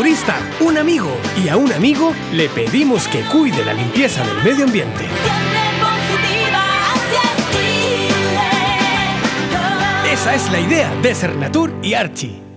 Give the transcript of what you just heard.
turista, un amigo y a un amigo le pedimos que cuide la limpieza del medio ambiente. Esa es la idea de Cernatur y Archie.